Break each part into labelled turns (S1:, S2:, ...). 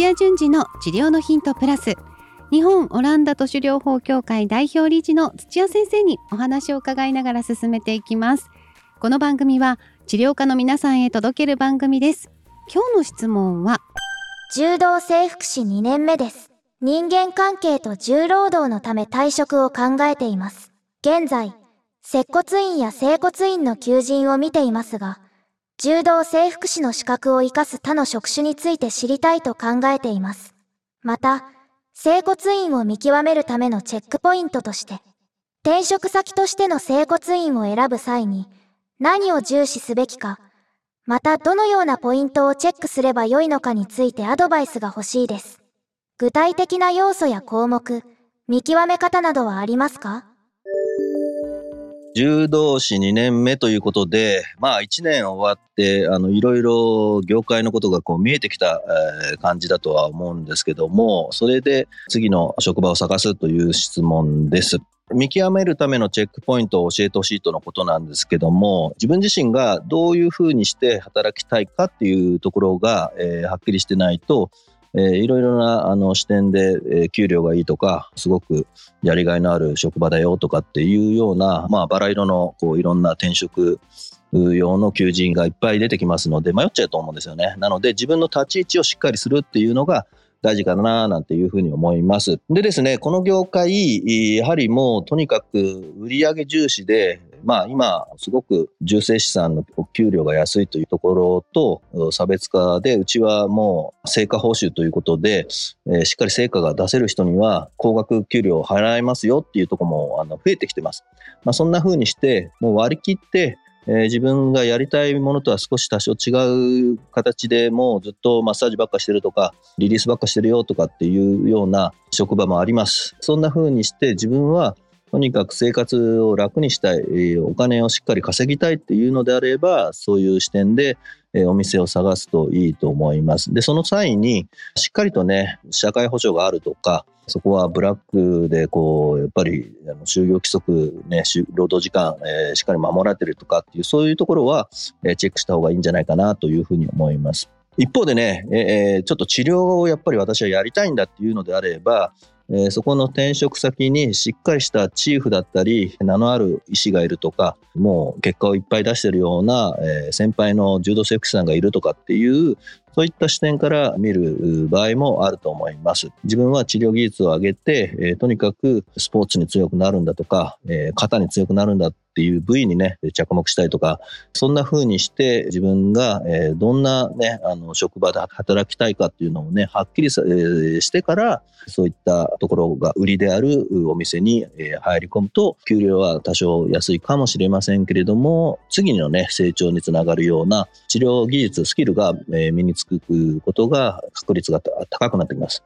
S1: 土屋順次の治療のヒントプラス。日本オランダ都市療法協会代表理事の土屋先生にお話を伺いながら進めていきます。この番組は治療家の皆さんへ届ける番組です。今日の質問は
S2: 柔道整復師2年目です。人間関係と重労働のため退職を考えています。現在接骨院や整骨院の求人を見ていますが柔道整復師の資格を活かす他の職種について知りたいと考えています。また、整骨院を見極めるためのチェックポイントとして、転職先としての整骨院を選ぶ際に何を重視すべきか、またどのようなポイントをチェックすればよいのかについてアドバイスが欲しいです。具体的な要素や項目、見極め方などはありますか？
S3: 柔道師2年目ということで、まあ1年終わって、あの、いろいろ業界のことがこう見えてきた、感じだとは思うんですけども、それで次の職場を探すという質問です。見極めるためのチェックポイントを教えてほしいとのことなんですけども、自分自身がどういうふうにして働きたいかっていうところが、えー、はっきりしてないと、えー、いろいろなあの視点で、えー、給料がいいとか、すごくやりがいのある職場だよとかっていうような、まあ、バラ色のこういろんな転職用の求人がいっぱい出てきますので、迷っちゃうと思うんですよね。なので、自分の立ち位置をしっかりするっていうのが、大事かななんていうふうに思います。でですね、この業界、やはりもうとにかく売上重視で、まあ今、すごく重生資産のお給料が安いというところと差別化で、うちはもう成果報酬ということで、え、しっかり成果が出せる人には高額給料を払いますよっていうとこもあの増えてきてます。まあそんな風にして、もう割り切って、え、自分がやりたいものとは少し多少違う形でもうずっとマッサージばっかしてるとか、リリースばっかしてるよとかっていうような職場もあります。そんな風にして自分はとにかく生活を楽にしたい、お金をしっかり稼ぎたいっていうのであれば、そういう視点でお店を探すといいと思います。で、その際に、しっかりとね、社会保障があるとか、そこはブラックで、こう、やっぱり、就業規則、ね、労働時間、えー、しっかり守られてるとかっていう、そういうところは、えー、チェックした方がいいんじゃないかなというふうに思います。一方でね、えー、ちょっと治療をやっぱり私はやりたいんだっていうのであれば、え、そこの転職先にしっかりしたチーフだったり、名のある医師がいるとか、もう結果をいっぱい出してるような、え、先輩の柔道整復師さんがいるとかっていう、そういった視点から見る場合もあると思います。自分は治療技術を上げて、えー、とにかくスポーツに強くなるんだとか、えー、肩に強くなるんだっていう部位にね、着目したいとか、そんな風にして自分が、えどんなね、あの、職場で働きたいかっていうのをね、はっきり、えしてから、そういったところが売りであるお店に、え入り込むと、給料は多少安いかもしれませんけれども、次のね、成長につながるような治療技術、スキルが、え身につくことが確率が高くなってきます。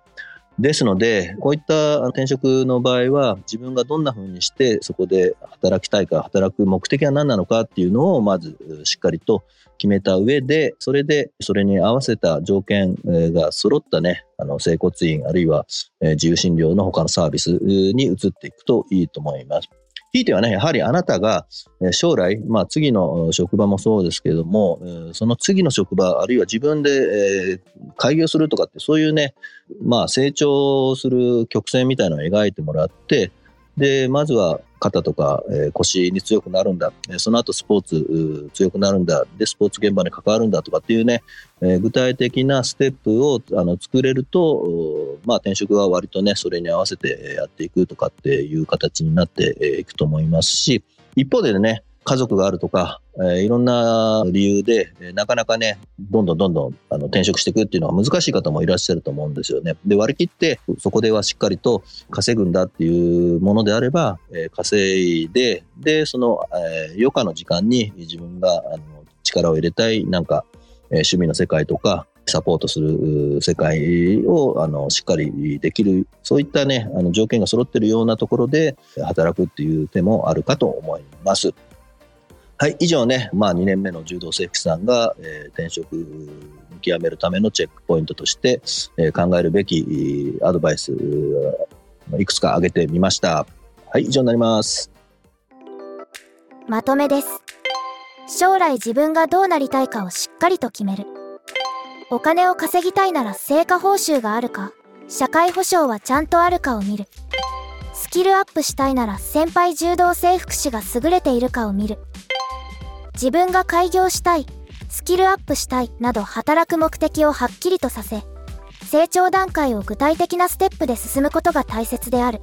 S3: ですので、こういった転職の場合は、自分がどんな風にしてそこで働きたいか、働く目的は何なのかっていうのをまずしっかりと決めた上で、それでそれに合わせた条件が揃ったね、あの、整骨院あるいは自由診療の他のサービスに移っていくといいと思います。ひいてはね、やはりあなたが将来、まあ次の職場もそうですけれども、その次の職場、あるいは自分で開業するとかって、そういうね、まあ成長する曲線みたいなのを描いてもらって、で、まずは肩とか、え、腰に強くなるんだ、その後スポーツ強くなるんだ、で、スポーツ現場に関わるんだとかっていうね、え、具体的なステップをあの作れると、まあ転職は割とね、それに合わせてやっていくとかっていう形になっていくと思いますし、一方でね、家族があるとか、えー、いろんな理由で、えー、なかなかね、どんどんどんどんあの転職していくっていうのは難しい方もいらっしゃると思うんですよね。で、割り切って、そこではしっかりと稼ぐんだっていうものであれば、えー、稼いで、で、その、え、余暇の時間に自分があの力を入れたい、なんか、え、趣味の世界とか、サポートする世界をあのしっかりできる、そういったね、あの条件が揃ってるようなところで働くっていう手もあるかと思います。はい、以上ね、まあ2年目の柔道整復さんが、えー、転職見極めるためのチェックポイントとして、えー、考えるべきアドバイス、いくつか挙げてみました。はい、以上になります。
S2: まとめです。将来自分がどうなりたいかをしっかりと決める。お金を稼ぎたいなら成果報酬があるか社会保障はちゃんとあるかを見るスキルアップしたいなら先輩柔道整復師が優れているかを見る自分が開業したいスキルアップしたいなど働く目的をはっきりとさせ成長段階を具体的なステップで進むことが大切である。